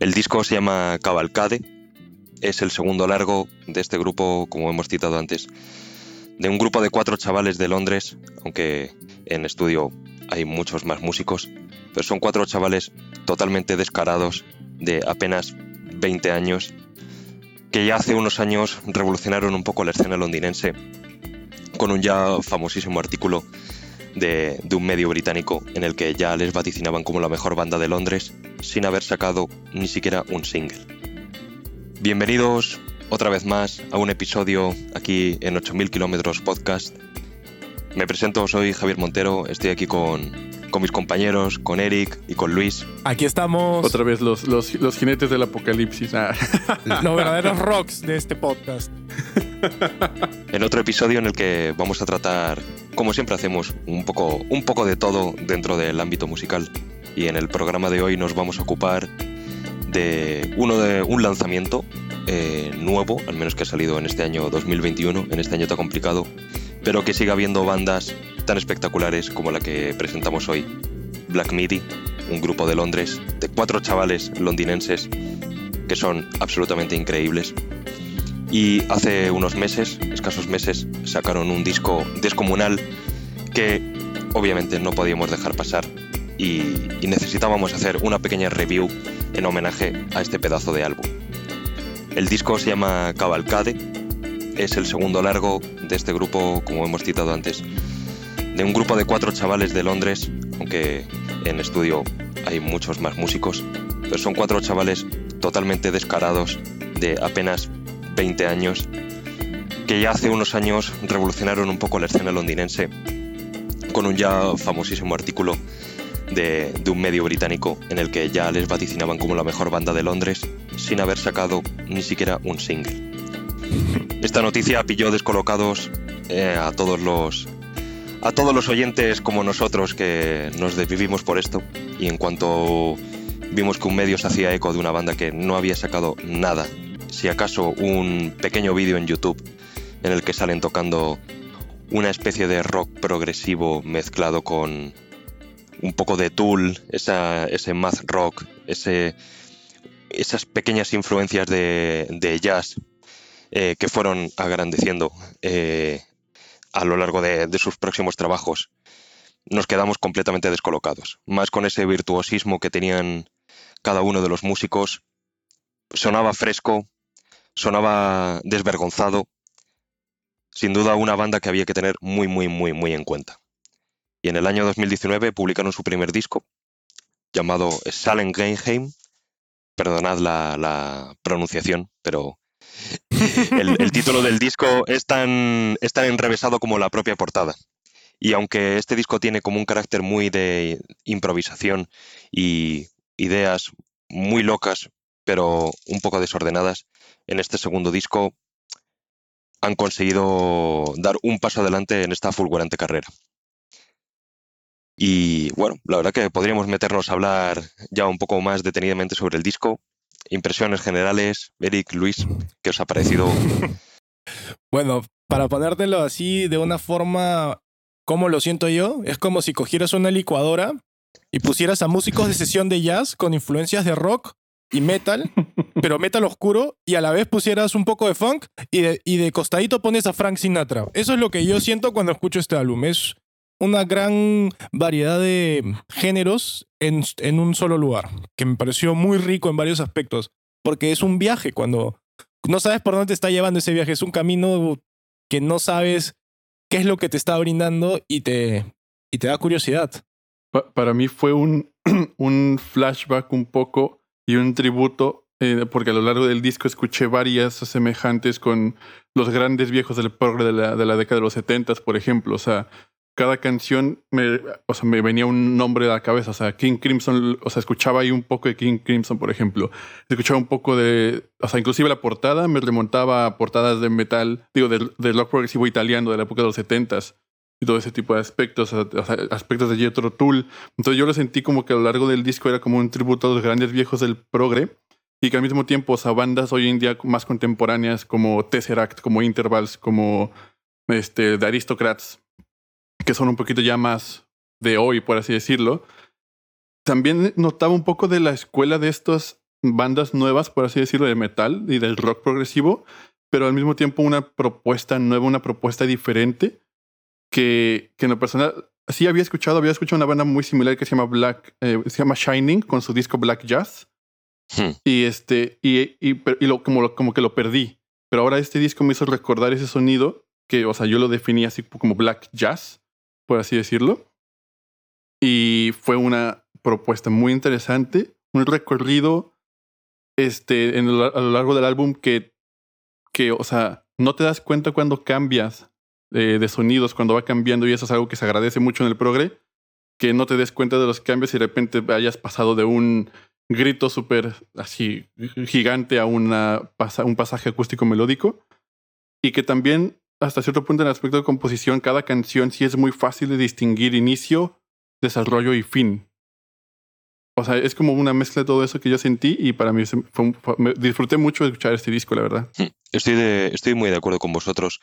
El disco se llama Cavalcade, es el segundo largo de este grupo, como hemos citado antes, de un grupo de cuatro chavales de Londres, aunque en estudio hay muchos más músicos, pero son cuatro chavales totalmente descarados de apenas 20 años, que ya hace unos años revolucionaron un poco la escena londinense con un ya famosísimo artículo de, un medio británico en el que ya les vaticinaban como la mejor banda de Londres sin haber sacado ni siquiera un single. Bienvenidos otra vez más a un episodio aquí en 8000 kilómetros podcast. Me presento, soy Javier Montero, estoy aquí con, con mis compañeros, con Eric y con Luis. Aquí estamos. Otra vez los, los, los jinetes del apocalipsis. Ah. los verdaderos rocks de este podcast. en otro episodio en el que vamos a tratar, como siempre hacemos, un poco, un poco de todo dentro del ámbito musical. Y en el programa de hoy nos vamos a ocupar de uno de un lanzamiento eh, nuevo, al menos que ha salido en este año 2021, en este año tan complicado, pero que siga habiendo bandas tan espectaculares como la que presentamos hoy. Black Midi, un grupo de Londres de cuatro chavales londinenses que son absolutamente increíbles. Y hace unos meses, escasos meses, sacaron un disco descomunal que obviamente no podíamos dejar pasar y, y necesitábamos hacer una pequeña review en homenaje a este pedazo de álbum. El disco se llama Cavalcade, es el segundo largo de este grupo, como hemos citado antes, de un grupo de cuatro chavales de Londres, aunque en estudio hay muchos más músicos, pero son cuatro chavales totalmente descarados de apenas 20 años, que ya hace unos años revolucionaron un poco la escena londinense con un ya famosísimo artículo de, de, un medio británico en el que ya les vaticinaban como la mejor banda de Londres sin haber sacado ni siquiera un single. Esta noticia pilló descolocados eh, a todos los a todos los oyentes como nosotros que nos desvivimos por esto. Y en cuanto vimos que un medio se hacía eco de una banda que no había sacado nada, si acaso un pequeño vídeo en YouTube en el que salen tocando una especie de rock progresivo mezclado con un poco de Tool, ese math rock, ese, esas pequeñas influencias de, jazz eh, que fueron agrandeciendo eh, a lo largo de, sus próximos trabajos, nos quedamos completamente descolocados. Más con ese virtuosismo que tenían cada uno de los músicos, sonaba fresco, sonaba desvergonzado, sin duda una banda que había que tener muy, muy, muy, muy en cuenta. Y en el año 2019 publicaron su primer disco, llamado Salen Greinheim. Perdonad la pronunciación, pero el, título del disco es tan, es tan enrevesado como la propia portada. Y aunque este disco tiene como un carácter muy de improvisación y ideas muy locas, pero un poco desordenadas, en este segundo disco han conseguido dar un paso adelante en esta fulgurante carrera. Y bueno, la verdad que podríamos meternos a hablar ya un poco más detenidamente sobre el disco, impresiones generales, Eric, Luis, ¿qué os ha parecido? bueno, para ponértelo así de una forma como lo siento yo, es como si cogieras una licuadora y pusieras a músicos de sesión de jazz con influencias de rock y metal, pero metal oscuro, y a la vez pusieras un poco de funk y de, y de costadito pones a Frank Sinatra. Eso es lo que yo siento cuando escucho este álbum. Es una gran variedad de géneros en, en, un solo lugar, que me pareció muy rico en varios aspectos, porque es un viaje cuando no sabes por dónde te está llevando ese viaje, es un camino que no sabes qué es lo que te está brindando y te, y te da curiosidad. para mí fue un, un flashback un poco y un tributo, eh, porque a lo largo del disco escuché varias semejantes con los grandes viejos del progre de la, de la década de los 70, por ejemplo. O sea, cada canción me, o sea, me venía un nombre a la cabeza. O sea, King Crimson, o sea, escuchaba ahí un poco de King Crimson, por ejemplo. Escuchaba un poco de, o sea, inclusive la portada me remontaba a portadas de metal, digo, del, rock progresivo italiano de la época de los setentas y todo ese tipo de aspectos, aspectos de Jethro Tull. Entonces yo lo sentí como que a lo largo del disco era como un tributo a los grandes viejos del progre y que al mismo tiempo, o sea, bandas hoy en día más contemporáneas como Tesseract, como Intervals, como este, The Aristocrats, que son un poquito ya más de hoy, por así decirlo. También notaba un poco de la escuela de estos bandas nuevas, por así decirlo, de metal y del rock progresivo, pero al mismo tiempo una propuesta nueva, una propuesta diferente que, que en lo personal sí había escuchado, había escuchado una banda muy similar que se llama Black, eh, se llama Shining con su disco Black Jazz. Hmm. Y este, y, y, y lo, como, como que lo perdí. Pero ahora este disco me hizo recordar ese sonido que, o sea, yo lo definí así como Black Jazz, por así decirlo. Y fue una propuesta muy interesante, un recorrido este, en a lo largo del álbum que, que, o sea, no te das cuenta cuando cambias eh, de sonidos, cuando va cambiando, y eso es algo que se agradece mucho en el progre, que no te des cuenta de los cambios y de repente hayas pasado de un grito súper así gigante a una, un pasaje acústico melódico, y que también hasta cierto punto en el aspecto de composición, cada canción sí es muy fácil de distinguir inicio, desarrollo y fin. O sea, es como una mezcla de todo eso que yo sentí y para mí me disfruté mucho escuchar este disco, la verdad. Hmm. Estoy, de, estoy muy de acuerdo con vosotros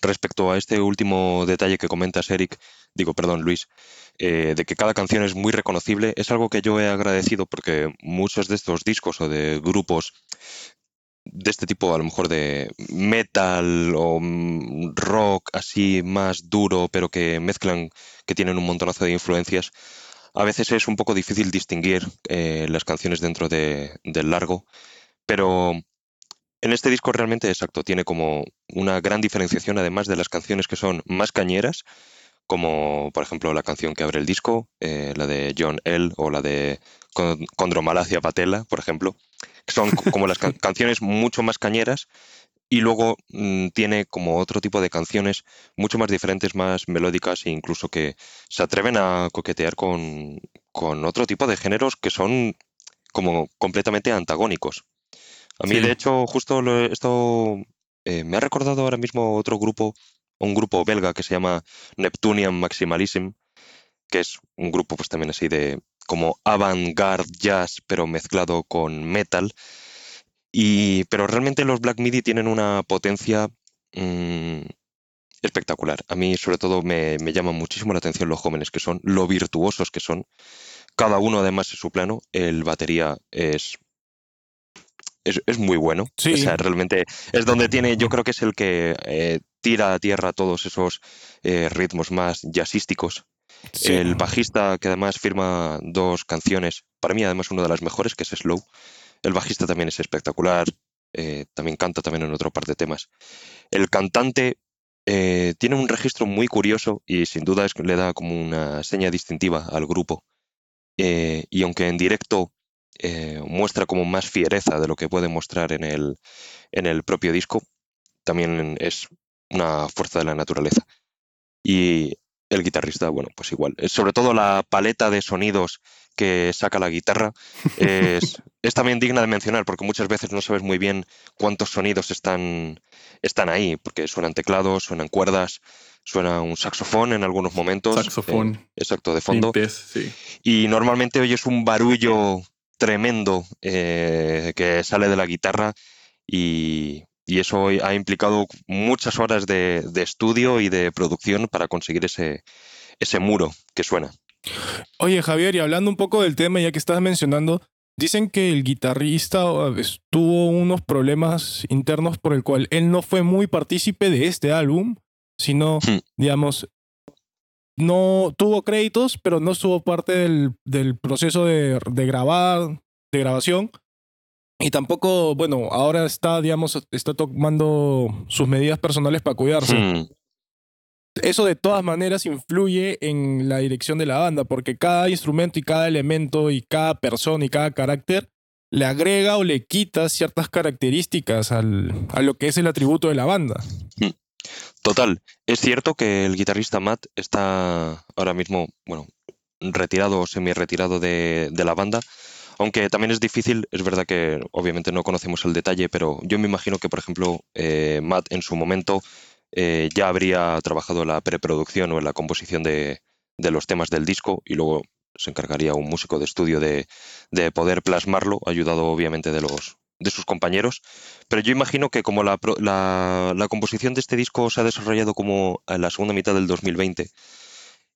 respecto a este último detalle que comentas, Eric, digo, perdón, Luis, eh, de que cada canción es muy reconocible. Es algo que yo he agradecido porque muchos de estos discos o de grupos de este tipo, a lo mejor de metal o mm, rock así más duro, pero que mezclan, que tienen un montonazo de influencias, a veces es un poco difícil distinguir eh, las canciones dentro de, del largo, pero en este disco realmente, exacto, tiene como una gran diferenciación, además de las canciones que son más cañeras, como por ejemplo la canción que abre el disco, eh, la de John L. o la de Condromalacia Patela, por ejemplo, que son como las canciones mucho más cañeras y luego mm, tiene como otro tipo de canciones mucho más diferentes, más melódicas e incluso que se atreven a coquetear con, con otro tipo de géneros que son como completamente antagónicos. A mí, de hecho, justo esto eh, me ha recordado ahora mismo otro grupo, un grupo belga que se llama Neptunian Maximalism, que es un grupo pues también así de como avant-garde jazz, pero mezclado con metal. Y, pero realmente los Black Midi tienen una potencia mm, espectacular. A mí, sobre todo, me, me llama muchísimo la atención los jóvenes que son, lo virtuosos que son. Cada uno, además, en su plano. El batería es es, muy bueno. O sea, realmente es donde tiene, yo creo que es el que eh, tira a tierra todos esos eh, ritmos más jazzísticos. El bajista, que además firma dos canciones, para mí además una de las mejores, que es Slow. El bajista también es espectacular, eh, también canta también en otro par de temas. El cantante tiene un registro muy curioso y sin duda es, le da como una seña distintiva al grupo. y aunque en directo eh, muestra como más fiereza de lo que puede mostrar en el, en el propio disco, también es una fuerza de la naturaleza. Y el guitarrista, bueno, pues igual. Eh, sobre todo la paleta de sonidos que saca la guitarra es, es, también digna de mencionar porque muchas veces no sabes muy bien cuántos sonidos están, están ahí, porque suenan teclados, suenan cuerdas, suena un saxofón en algunos momentos. Saxofón. Eh, exacto, de fondo. Y normalmente oyes un barullo tremendo eh, que sale de la guitarra y, eso ha implicado muchas horas de, estudio y de producción para conseguir ese, ese muro que suena. Oye Javier, y hablando un poco del tema, ya que estás mencionando, dicen que el guitarrista tuvo unos problemas internos por el cual él no fue muy partícipe de este álbum, sino, hmm. digamos, no tuvo créditos, pero no estuvo parte del, proceso de, grabar, de grabación. Y tampoco, bueno, ahora está, digamos, está tomando sus medidas personales para cuidarse. Hmm. Eso de todas maneras influye en la dirección de la banda, porque cada instrumento y cada elemento y cada persona y cada carácter le agrega o le quita ciertas características al, a lo que es el atributo de la banda. Hmm. Total, es cierto que el guitarrista Matt está ahora mismo, bueno, retirado o semi-retirado de, la banda, aunque también es difícil, es verdad que obviamente no conocemos el detalle, pero yo me imagino que, por ejemplo, eh, Matt en su momento eh, ya habría trabajado en la preproducción o en la composición de, los temas del disco y luego se encargaría un músico de estudio de, de poder plasmarlo, ayudado obviamente de los, de sus compañeros, pero yo imagino que como la, la, composición de este disco se ha desarrollado como en la segunda mitad del 2020,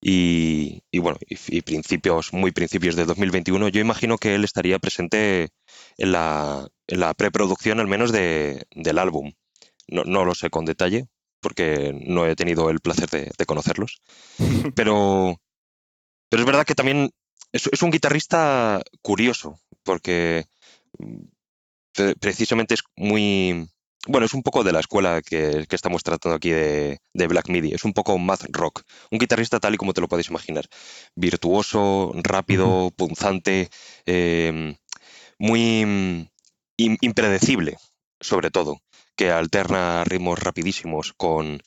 y, bueno, y, principios, muy principios de 2021, yo imagino que él estaría presente en la, en la preproducción al menos de, del álbum. No, no, lo sé con detalle, porque no he tenido el placer de, de conocerlos. Pero, pero es verdad que también es, es un guitarrista curioso, porque mm, precisamente es muy... Bueno, es un poco de la escuela que, estamos tratando aquí de, Black Midi. Es un poco math rock. Un guitarrista tal y como te lo podéis imaginar. Virtuoso, rápido, punzante, em, muy mm, impredecible, sobre todo. Que alterna ritmos rapidísimos con,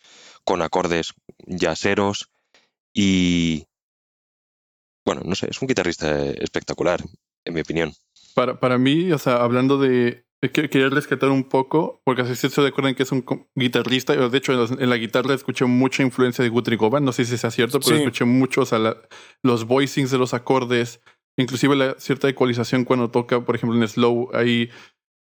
con acordes yaceros y... Bueno, no sé, es un guitarrista espectacular, en mi opinión. Para, para mí, o sea, hablando de. Quería rescatar un poco, porque así se acuerdan que es un guitarrista. De hecho, en la guitarra escuché mucha influencia de Guthrie Govan. No sé si sea cierto, pero escuché mucho, o sea, los voicings de los acordes, inclusive la cierta ecualización cuando toca, por ejemplo, en slow, hay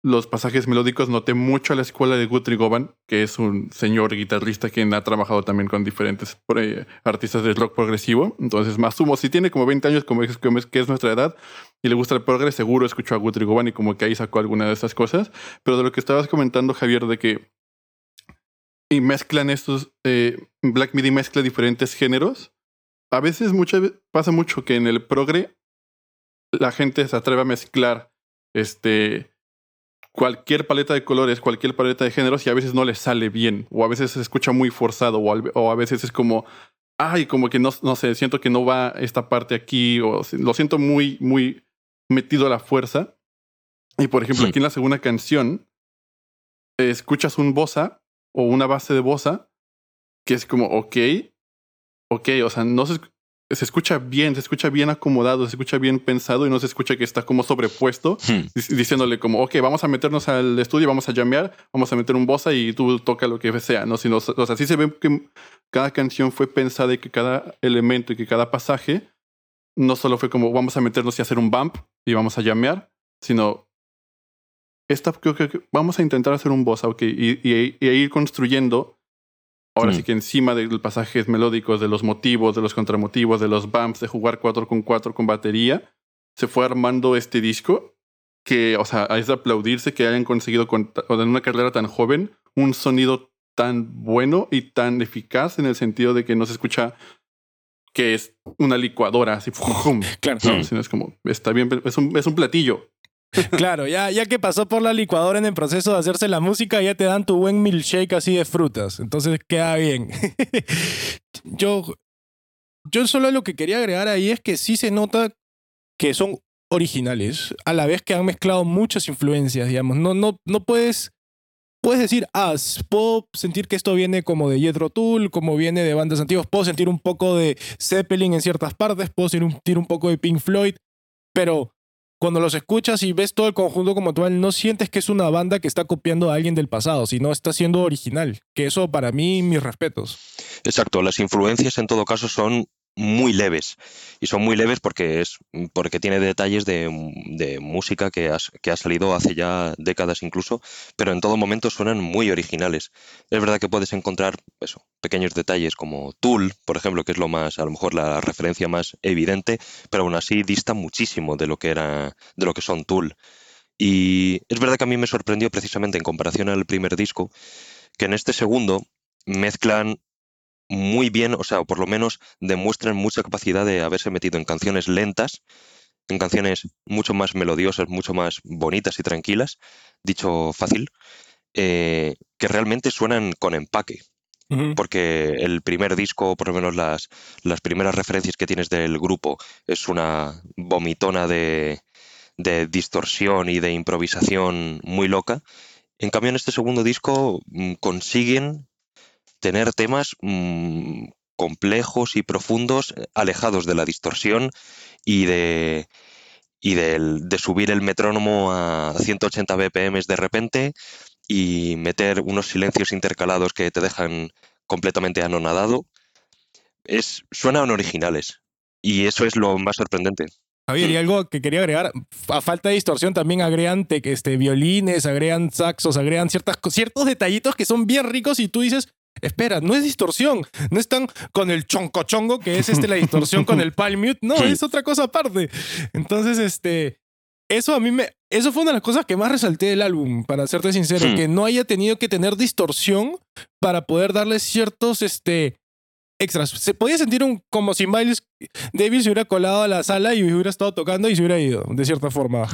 los pasajes melódicos noté mucho a la escuela de Guthrie Govan, que es un señor guitarrista quien ha trabajado también con diferentes eh, artistas de rock progresivo. Entonces, más sumo, si tiene como 20 años, como es, que es nuestra edad, y le gusta el progres, seguro escuchó a Guthrie Govan y como que ahí sacó alguna de esas cosas. Pero de lo que estabas comentando, Javier, de que y mezclan estos, eh, Black Midi mezcla diferentes géneros. A veces pasa mucho que en el progre la gente se atreve a mezclar este cualquier paleta de colores, cualquier paleta de géneros y a veces no le sale bien o a veces se escucha muy forzado o, a veces es como, ay, como que no, no sé, siento que no va esta parte aquí o lo siento muy, muy metido a la fuerza. Y por ejemplo, aquí en la segunda canción, escuchas un bossa o una base de bossa que es como, ok, ok, o sea, no se, se escucha bien, se escucha bien acomodado, se escucha bien pensado y no se escucha que está como sobrepuesto, hmm. diciéndole como, ok, vamos a meternos al estudio, vamos a llamear, vamos a meter un bossa y tú toca lo que sea, ¿no? Sino, o sea, sí se ve que cada canción fue pensada y que cada elemento y que cada pasaje no solo fue como, vamos a meternos y hacer un bump y vamos a llamear, sino, esta, creo que vamos a intentar hacer un bossa, ok, y, y, y ir construyendo Ahora sí mm. que encima de los pasajes melódicos, de los motivos, de los contramotivos, de los bumps, de jugar 4 con 4 con batería, se fue armando este disco que, o sea, es de aplaudirse que hayan conseguido con, en una carrera tan joven un sonido tan bueno y tan eficaz en el sentido de que no se escucha que es una licuadora así. Claro. No, es como, está bien, es un, es un platillo. Claro, ya, ya que pasó por la licuadora en el proceso de hacerse la música, ya te dan tu buen milkshake así de frutas. Entonces queda bien. yo, yo solo lo que quería agregar ahí es que sí se nota que son originales, a la vez que han mezclado muchas influencias, digamos. No, no, no puedes, puedes decir, ah, puedo sentir que esto viene como de Jethro Tull, como viene de bandas antiguas, puedo sentir un poco de Zeppelin en ciertas partes, puedo sentir un poco de Pink Floyd, pero cuando los escuchas y ves todo el conjunto como tal, no sientes que es una banda que está copiando a alguien del pasado, sino está siendo original. Que eso para mí, mis respetos. Exacto, las influencias en todo caso son muy leves. Y son muy leves porque es porque tiene detalles de, música que, que, ha salido hace ya décadas incluso, pero en todo momento suenan muy originales. Es verdad que puedes encontrar pequeños detalles como Tool, por ejemplo, que es lo más, a lo mejor la referencia más evidente, pero aún así dista muchísimo de lo que era, de lo que son Tool. Y es verdad que a mí me sorprendió precisamente en comparación al primer disco, que en este segundo mezclan muy bien, o sea, o por lo menos demuestran mucha capacidad de haberse metido en canciones lentas, en canciones mucho más melodiosas, mucho más bonitas y tranquilas, dicho fácil, eh, que realmente suenan con empaque. Porque el primer disco, por lo menos las, las primeras referencias que tienes del grupo, es una vomitona de, de distorsión y de improvisación muy loca. En cambio, en este segundo disco mm, consiguen tener temas mm, complejos y profundos, eh, alejados de la distorsión y de, y de, subir el metrónomo a 180 BPM de repente y meter unos silencios intercalados que te dejan completamente anonadado. Es, suenan originales y eso es lo más sorprendente. Javier, y algo que quería agregar, a falta de distorsión también agregan este, violines, agregan saxos, agregan ciertas, ciertos detallitos que son bien ricos y tú dices, espera, no es distorsión, no están con el chonco chongo, que es este, la distorsión con el palm mute, no, es otra cosa aparte. Entonces, este, eso a mí me, eso fue una de las cosas que más resalté del álbum, para serte sincero, que no haya tenido que tener distorsión para poder darle ciertos, este, extras. Se podía sentir un, como si Miles Davis se hubiera colado a la sala y hubiera estado tocando y se hubiera ido, de cierta forma.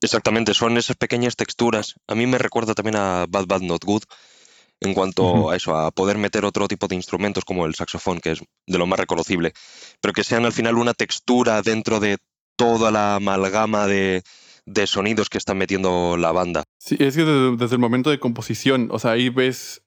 Exactamente, son esas pequeñas texturas. A mí me recuerda también a Bad Bad Not Good en cuanto a eso, a poder meter otro tipo de instrumentos como el saxofón, que es de lo más reconocible, pero que sean al final una textura dentro de toda la amalgama de, sonidos que están metiendo la banda. Sí, es que desde, el momento de composición, o sea, ahí ves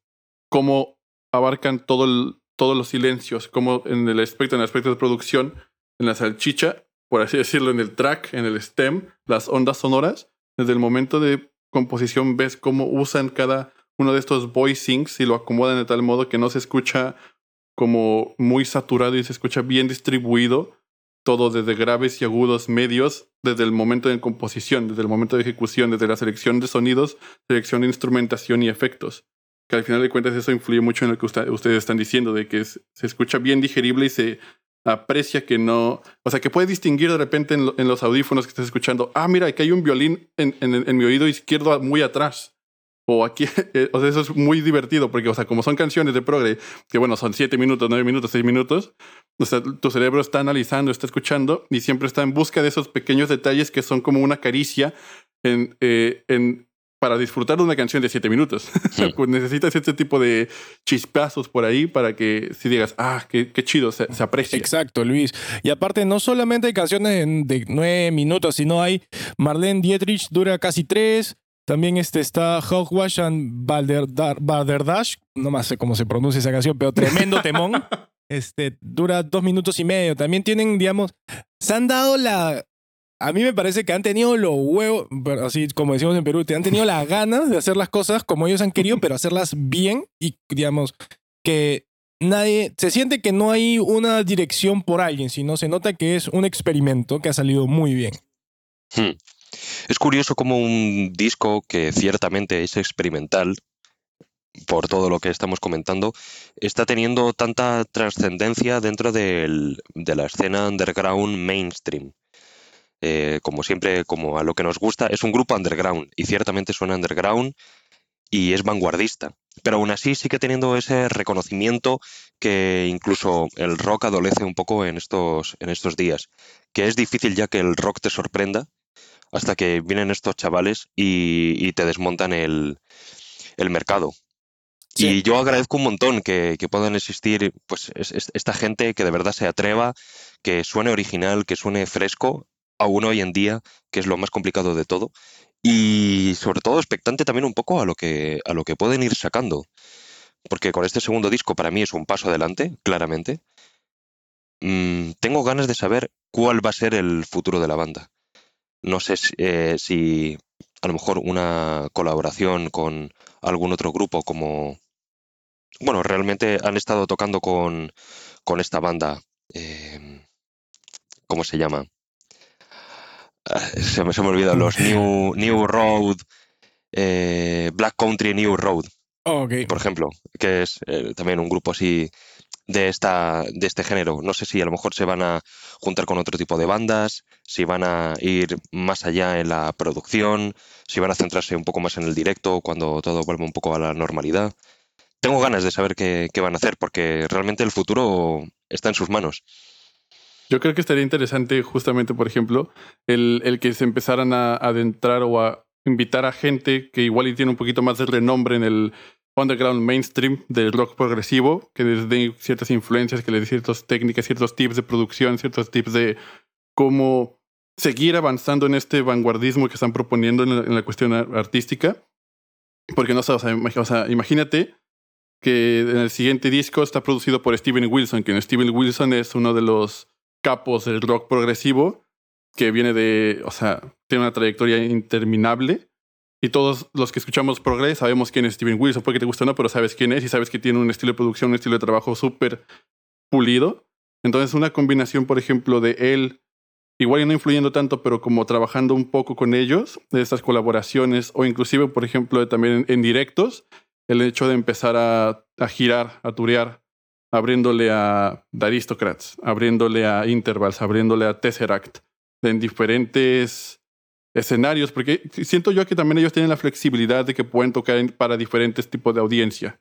cómo abarcan todo todos los silencios, como en el aspecto, en el aspecto de producción, en la salchicha, por así decirlo, en el track, en el stem, las ondas sonoras, desde el momento de composición ves cómo usan cada uno de estos voicings y lo acomodan de tal modo que no se escucha como muy saturado y se escucha bien distribuido, todo desde graves y agudos medios, desde el momento de composición, desde el momento de ejecución, desde la selección de sonidos, selección de instrumentación y efectos. Que al final de cuentas eso influye mucho en lo que ustedes están diciendo, de que se escucha bien digerible y se aprecia que no, o sea, que puede distinguir de repente en, los audífonos que estás escuchando, ah, mira, aquí hay un violín en, en, mi oído izquierdo muy atrás. O aquí, eh, o sea, eso es muy divertido porque, o sea, como son canciones de progre, que bueno, son siete minutos, nueve minutos, seis minutos, o sea, tu cerebro está analizando, está escuchando y siempre está en busca de esos pequeños detalles que son como una caricia en, eh, en para disfrutar de una canción de siete minutos. Pues necesitas este tipo de chispazos por ahí para que si digas, ah, qué, qué chido, se, se, aprecia. Exacto, Luis. Y aparte, no solamente hay canciones de nueve minutos, sino hay Marlene Dietrich, dura casi tres. También este está Hogwash and Balderdash, no más sé cómo se pronuncia esa canción, pero tremendo temón. Este, dura dos minutos y medio. También tienen, digamos, se han dado la, a mí me parece que han tenido los huevos, así como decimos en Perú, te han tenido las ganas de hacer las cosas como ellos han querido, pero hacerlas bien y, digamos, que nadie, se siente que no hay una dirección por alguien, sino se nota que es un experimento que ha salido muy bien. Hmm. Es curioso como un disco que ciertamente es experimental, por todo lo que estamos comentando, está teniendo tanta trascendencia dentro de la escena underground mainstream. Eh, como siempre, como a lo que nos gusta, es un grupo underground y ciertamente suena underground y es vanguardista. Pero aún así sigue teniendo ese reconocimiento que incluso el rock adolece un poco en estos, en estos días. Que es difícil ya que el rock te sorprenda hasta que vienen estos chavales y, te desmontan el, mercado. Y yo agradezco un montón que, puedan existir pues, esta gente que de verdad se atreva, que suene original, que suene fresco aún hoy en día, que es lo más complicado de todo, y sobre todo expectante también un poco a lo que, a lo que pueden ir sacando, porque con este segundo disco para mí es un paso adelante, claramente. Mm, tengo ganas de saber cuál va a ser el futuro de la banda. No sé eh, si, a lo mejor una colaboración con algún otro grupo como... Bueno, realmente han estado tocando con, con esta banda. Eh, ¿Cómo se llama? se me, se me olvidan los New, New Road, eh, Black Country New Road, por ejemplo, que es eh, también un grupo así de, esta, de este género. No sé si a lo mejor se van a juntar con otro tipo de bandas, si van a ir más allá en la producción, si van a centrarse un poco más en el directo cuando todo vuelva un poco a la normalidad. Tengo ganas de saber qué, qué van a hacer porque realmente el futuro está en sus manos. Yo creo que estaría interesante justamente, por ejemplo, el, el que se empezaran a adentrar o a invitar a gente que igual y tiene un poquito más de renombre en el underground mainstream del rock progresivo, que les dé ciertas influencias, que les dé ciertas técnicas, ciertos tips de producción, ciertos tips de cómo seguir avanzando en este vanguardismo que están proponiendo en la, cuestión artística. Porque no sé, o sea, imagínate que en el siguiente disco está producido por Steven Wilson, que Steven Wilson es uno de los capos del rock progresivo, que viene de, o sea, tiene una trayectoria interminable. Y todos los que escuchamos Progress sabemos quién es Steven Wilson, porque te gusta o no, pero sabes quién es y sabes que tiene un estilo de producción, un estilo de trabajo súper pulido. Entonces, una combinación, por ejemplo, de él, igual no influyendo tanto, pero como trabajando un poco con ellos, de estas colaboraciones, o inclusive, por ejemplo, también en, directos, el hecho de empezar a, a girar, a turear, abriéndole a The Aristocrats, abriéndole a Intervals, abriéndole a Tesseract, en diferentes escenarios, porque siento yo que también ellos tienen la flexibilidad de que pueden tocar para diferentes tipos de audiencia.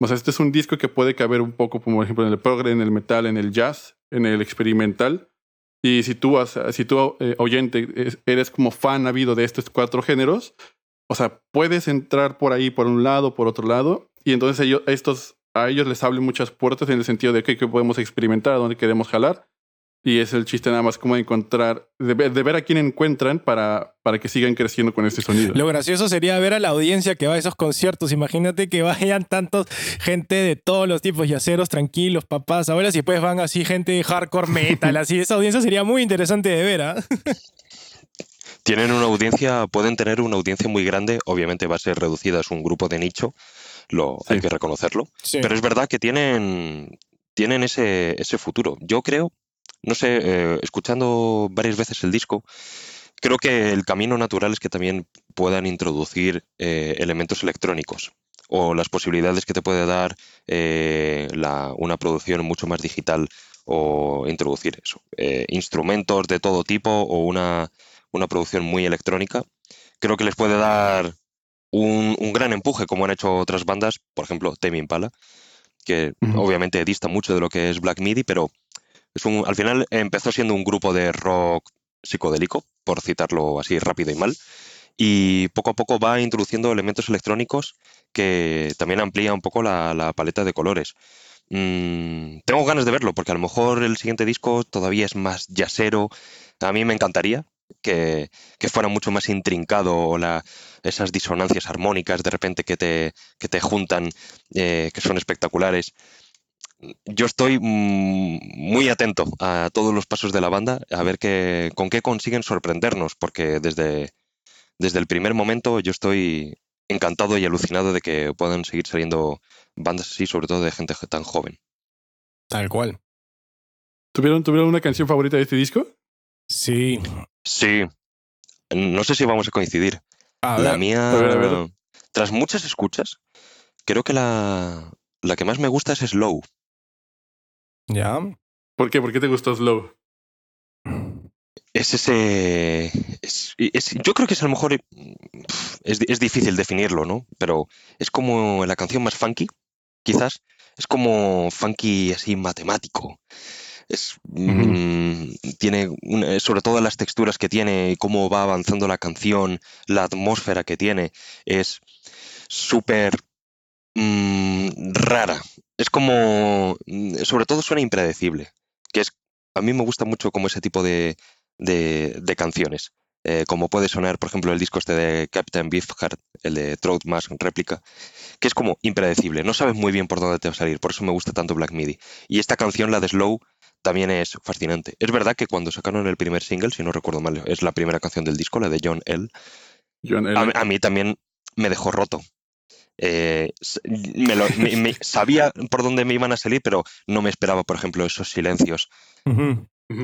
O sea, este es un disco que puede caber un poco, por ejemplo en el progre, en el metal, en el jazz, en el experimental. Y si tú, si tú eh, oyente, eres como fan habido de estos cuatro géneros, o sea, puedes entrar por ahí, por un lado, por otro lado, y entonces ellos, estos, a ellos les abren muchas puertas en el sentido de que, que podemos experimentar, a dónde queremos jalar, y es el chiste nada más como encontrar, de ver, a quién encuentran para, para que sigan creciendo con este sonido. Lo gracioso sería ver a la audiencia que va a esos conciertos. Imagínate que vayan tantos gente de todos los tipos, yaceros, tranquilos, papás, abuelas, y después van así gente hardcore metal, así. Esa audiencia sería muy interesante de ver, ¿ah? Tienen una audiencia, pueden tener una audiencia muy grande, obviamente va a ser reducida, es un grupo de nicho, lo, hay que reconocerlo. Pero es verdad que tienen, tienen ese, ese futuro. Yo creo no sé, eh, escuchando varias veces el disco, creo que el camino natural es que también puedan introducir eh, elementos electrónicos o las posibilidades que te puede dar eh, una producción mucho más digital o introducir eso, instrumentos de todo tipo o una, producción muy electrónica. Creo que les puede dar un, gran empuje, como han hecho otras bandas, por ejemplo, Tame Impala, que obviamente dista mucho de lo que es Black Midi, pero al final empezó siendo un grupo de rock psicodélico, por citarlo así rápido y mal, y poco a poco va introduciendo elementos electrónicos que también amplía un poco la, paleta de colores. Mm, tengo ganas de verlo, porque a lo mejor el siguiente disco todavía es más jazzero. A mí me encantaría que, fuera mucho más intrincado la, esas disonancias armónicas de repente que te, que te juntan, eh, que son espectaculares yo estoy mm, muy atento a todos los pasos de la banda, a ver qué, con qué consiguen sorprendernos, porque desde, desde el primer momento yo estoy encantado y alucinado de que puedan seguir saliendo bandas así, sobre todo de gente tan joven. Tal cual. ¿Tuvieron, ¿Tuvieron una canción favorita de este disco? Sí. Sí. No sé si vamos a coincidir. la mía, tras muchas escuchas, creo que la, la que más me gusta es Slow. ¿Ya? ¿Por qué? ¿Por qué te gustó Slow? Es ese. yo creo que es a lo mejor. Es, difícil definirlo, ¿no? Pero es como la canción más funky, quizás. Es como funky así matemático. Es, mm, tiene sobre todo las texturas que tiene y cómo va avanzando la canción, la atmósfera que tiene, es súper mm, rara es como, mm, sobre todo suena impredecible, que es, a mí me gusta mucho como ese tipo de, de, canciones. Eh, como puede sonar, por ejemplo, el disco este de Captain Beefheart, el de Throat Mask Réplica, que es como impredecible, no sabes muy bien por dónde te va a salir, por eso me gusta tanto Black Midi. Y esta canción, la de Slow, también es fascinante. Es verdad que cuando sacaron el primer single, si no recuerdo mal, es la primera canción del disco, la de John L. John L. a mí también me dejó roto, eh, me sabía por dónde me iban a salir, pero no me esperaba, por ejemplo, esos silencios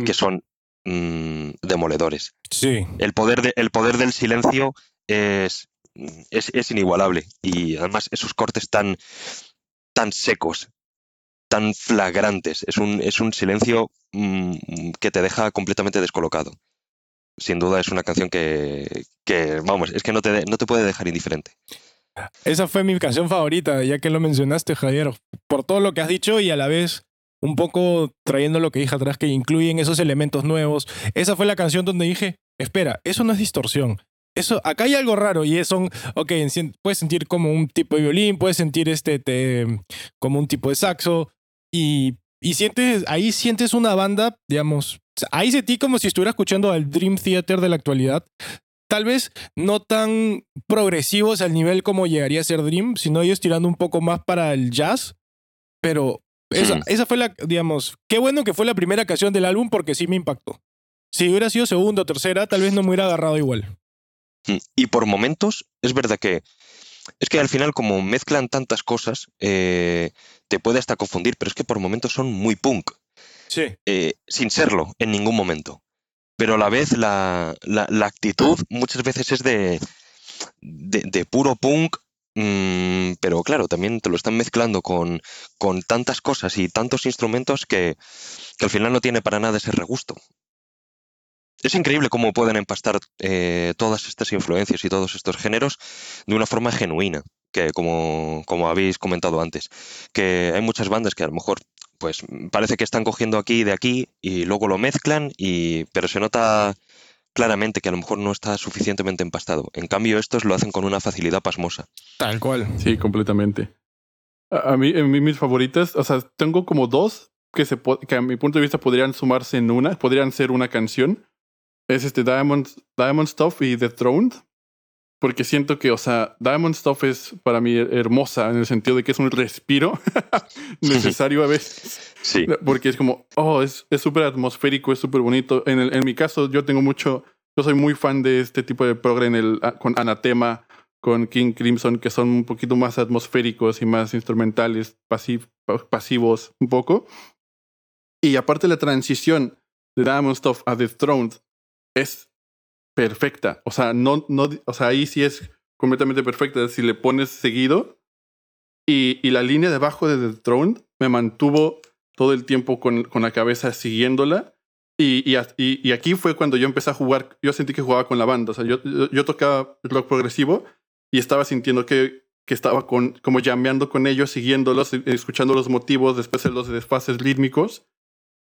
que son mm, demoledores. Sí. El poder, el poder del silencio es, es, inigualable y además esos cortes tan, tan secos, tan flagrantes, es un, es un silencio mm, que te deja completamente descolocado sin duda es una canción que, que vamos, es que no te, no te puede dejar indiferente. Esa fue mi canción favorita, ya que lo mencionaste, Javier, por todo lo que has dicho y a la vez un poco trayendo lo que dije atrás, que incluyen esos elementos nuevos. Esa fue la canción donde dije, espera, eso no es distorsión. Eso, acá hay algo raro y es un, ok, puedes sentir como un tipo de violín, puedes sentir este, como un tipo de saxo y, y sientes, ahí sientes una banda, digamos, ahí sentí como si estuviera escuchando al Dream Theater de la actualidad, tal vez no tan progresivos al nivel como llegaría a ser Dream, sino ellos tirando un poco más para el jazz. Pero esa, esa fue la, digamos, qué bueno que fue la primera canción del álbum porque sí me impactó. Si hubiera sido segunda o tercera, tal vez no me hubiera agarrado igual. Mm, y por momentos, es verdad que es que al final, como mezclan tantas cosas, eh, te puede hasta confundir, pero es que por momentos son muy punk. Sí. Eh, sin serlo en ningún momento pero a la vez la, actitud muchas veces es de, de, puro punk mm, pero claro, también te lo están mezclando con, con tantas cosas y tantos instrumentos que, que al final no tiene para nada ese regusto. Es increíble cómo pueden empastar eh, todas estas influencias y todos estos géneros de una forma genuina, que como, como habéis comentado antes, que hay muchas bandas que a lo mejor pues parece que están cogiendo aquí y de aquí y luego lo mezclan, y, pero se nota claramente que a lo mejor no está suficientemente empastado. En cambio, estos lo hacen con una facilidad pasmosa. Tal cual. Sí, completamente. A, a mí, en mí, mis favoritas, o sea, tengo como dos que, se que a mi punto de vista podrían sumarse en una, podrían ser una canción. Es este Diamond, Diamond Stuff y The Throne. Porque siento que, o sea, Diamond Stuff es para mí hermosa en el sentido de que es un respiro necesario a veces. Sí. Porque es como, oh, es súper atmosférico, es súper bonito. En, el, en mi caso, yo tengo mucho, yo soy muy fan de este tipo de progre en el, con Anatema, con King Crimson, que son un poquito más atmosféricos y más instrumentales, pasiv, pasivos un poco. Y aparte la transición de Diamond Stuff a The Throne es perfecta. O sea, no, no, o sea, ahí sí es completamente perfecta. Si le pones seguido y, y la línea debajo de The Throne me mantuvo todo el tiempo con, con la cabeza siguiéndola. Y, y, y, aquí fue cuando yo empecé a jugar, yo sentí que jugaba con la banda, o sea, yo, yo, tocaba rock progresivo y estaba sintiendo que, que estaba con, como llameando con ellos, siguiéndolos, escuchando los motivos, después los desfases rítmicos.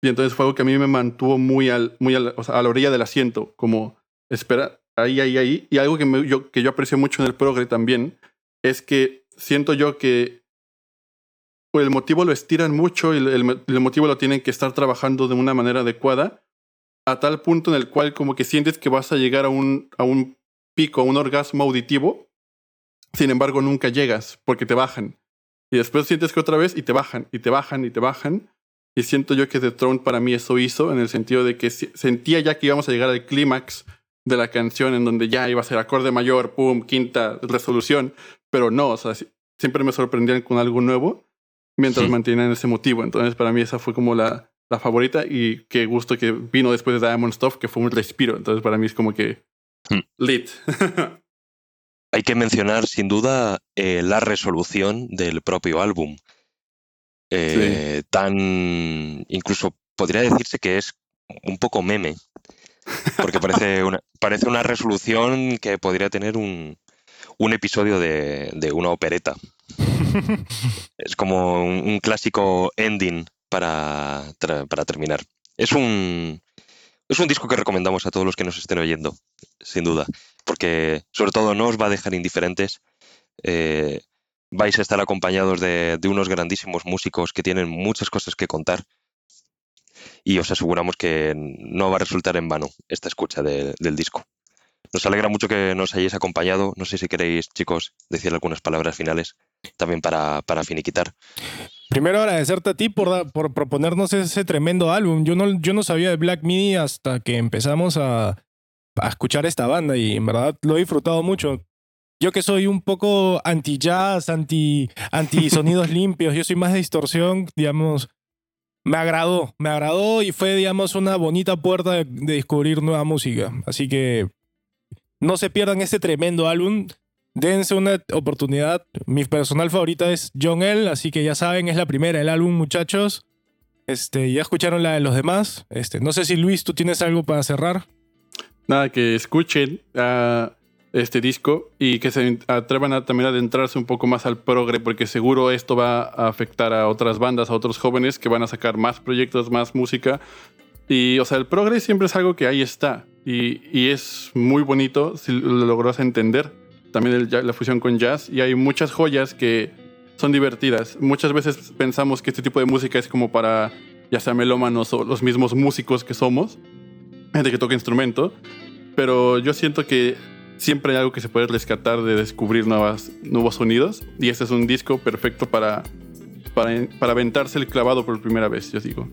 Y entonces fue algo que a mí me mantuvo muy, al, muy al, a la orilla del asiento, como espera, ahí, ahí, ahí. Y algo que, me, yo, que yo aprecio mucho en el progre también es que siento yo que el motivo lo estiran mucho y el, el, motivo lo tienen que estar trabajando de una manera adecuada a tal punto en el cual como que sientes que vas a llegar a un, a un pico, a un orgasmo auditivo, sin embargo nunca llegas porque te bajan. Y después sientes que otra vez y te bajan, y te bajan, y te bajan. Y siento yo que The Throne para mí eso hizo, en el sentido de que sentía ya que íbamos a llegar al clímax de la canción en donde ya iba a ser acorde mayor, pum, quinta resolución, pero no, o sea, siempre me sorprendían con algo nuevo mientras sí. mantenían ese motivo. Entonces, para mí esa fue como la, la favorita y qué gusto que vino después de Diamond Stuff, que fue un respiro. Entonces, para mí es como que hmm. lit. Hay que mencionar, sin duda, eh, la resolución del propio álbum. Eh, sí. Tan. Incluso podría decirse que es un poco meme porque parece una, parece una resolución que podría tener un, un episodio de, de, una opereta. es como un, un clásico ending para, para, terminar. Es un, es un disco que recomendamos a todos los que nos estén oyendo, sin duda, porque sobre todo no os va a dejar indiferentes. Eh, vais a estar acompañados de, de unos grandísimos músicos que tienen muchas cosas que contar y os aseguramos que no va a resultar en vano esta escucha de, del disco. Nos alegra mucho que nos hayáis acompañado. No sé si queréis, chicos, decir algunas palabras finales también para, para finiquitar. Primero agradecerte a ti por, por proponernos ese tremendo álbum. Yo no, yo no sabía de Black Midi hasta que empezamos a, a escuchar esta banda y en verdad lo he disfrutado mucho. Yo que soy un poco anti-jazz, anti, anti sonidos limpios, yo soy más de distorsión, digamos, me agradó, me agradó y fue, digamos, una bonita puerta de, de, descubrir nueva música. Así que no se pierdan este tremendo álbum. Dense una oportunidad. Mi personal favorita es John L., así que ya saben, es la primera del álbum, muchachos. Este, ya escucharon la de los demás. Este, no sé si Luis, tú tienes algo para cerrar. Nada, que escuchen. Uh este disco y que se atrevan a también adentrarse un poco más al progre porque seguro esto va a afectar a otras bandas, a otros jóvenes que van a sacar más proyectos, más música. Y, o sea, el progre siempre es algo que ahí está y, y es muy bonito si lo logras entender. También el, la fusión con jazz y hay muchas joyas que son divertidas. Muchas veces pensamos que este tipo de música es como para ya sea melómanos o los mismos músicos que somos, gente que toca instrumento, pero yo siento que siempre hay algo que se puede rescatar de descubrir nuevas, nuevos sonidos. Y este es un disco perfecto para, para, para aventarse el clavado por primera vez, yo digo.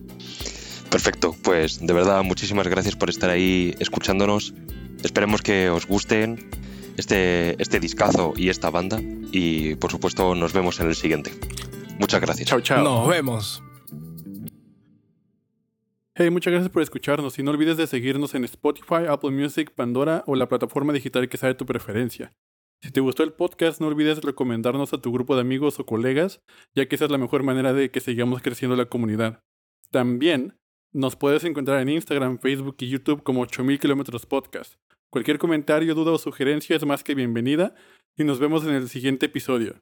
Perfecto, pues de verdad muchísimas gracias por estar ahí escuchándonos. Esperemos que os gusten este, este discazo y esta banda. Y por supuesto nos vemos en el siguiente. Muchas gracias. Chao, chao. Nos vemos. Hey, muchas gracias por escucharnos y no olvides de seguirnos en Spotify, Apple Music, Pandora o la plataforma digital que sea de tu preferencia. Si te gustó el podcast, no olvides recomendarnos a tu grupo de amigos o colegas, ya que esa es la mejor manera de que sigamos creciendo la comunidad. También nos puedes encontrar en Instagram, Facebook y YouTube como 8000 kilómetros podcast. Cualquier comentario, duda o sugerencia es más que bienvenida y nos vemos en el siguiente episodio.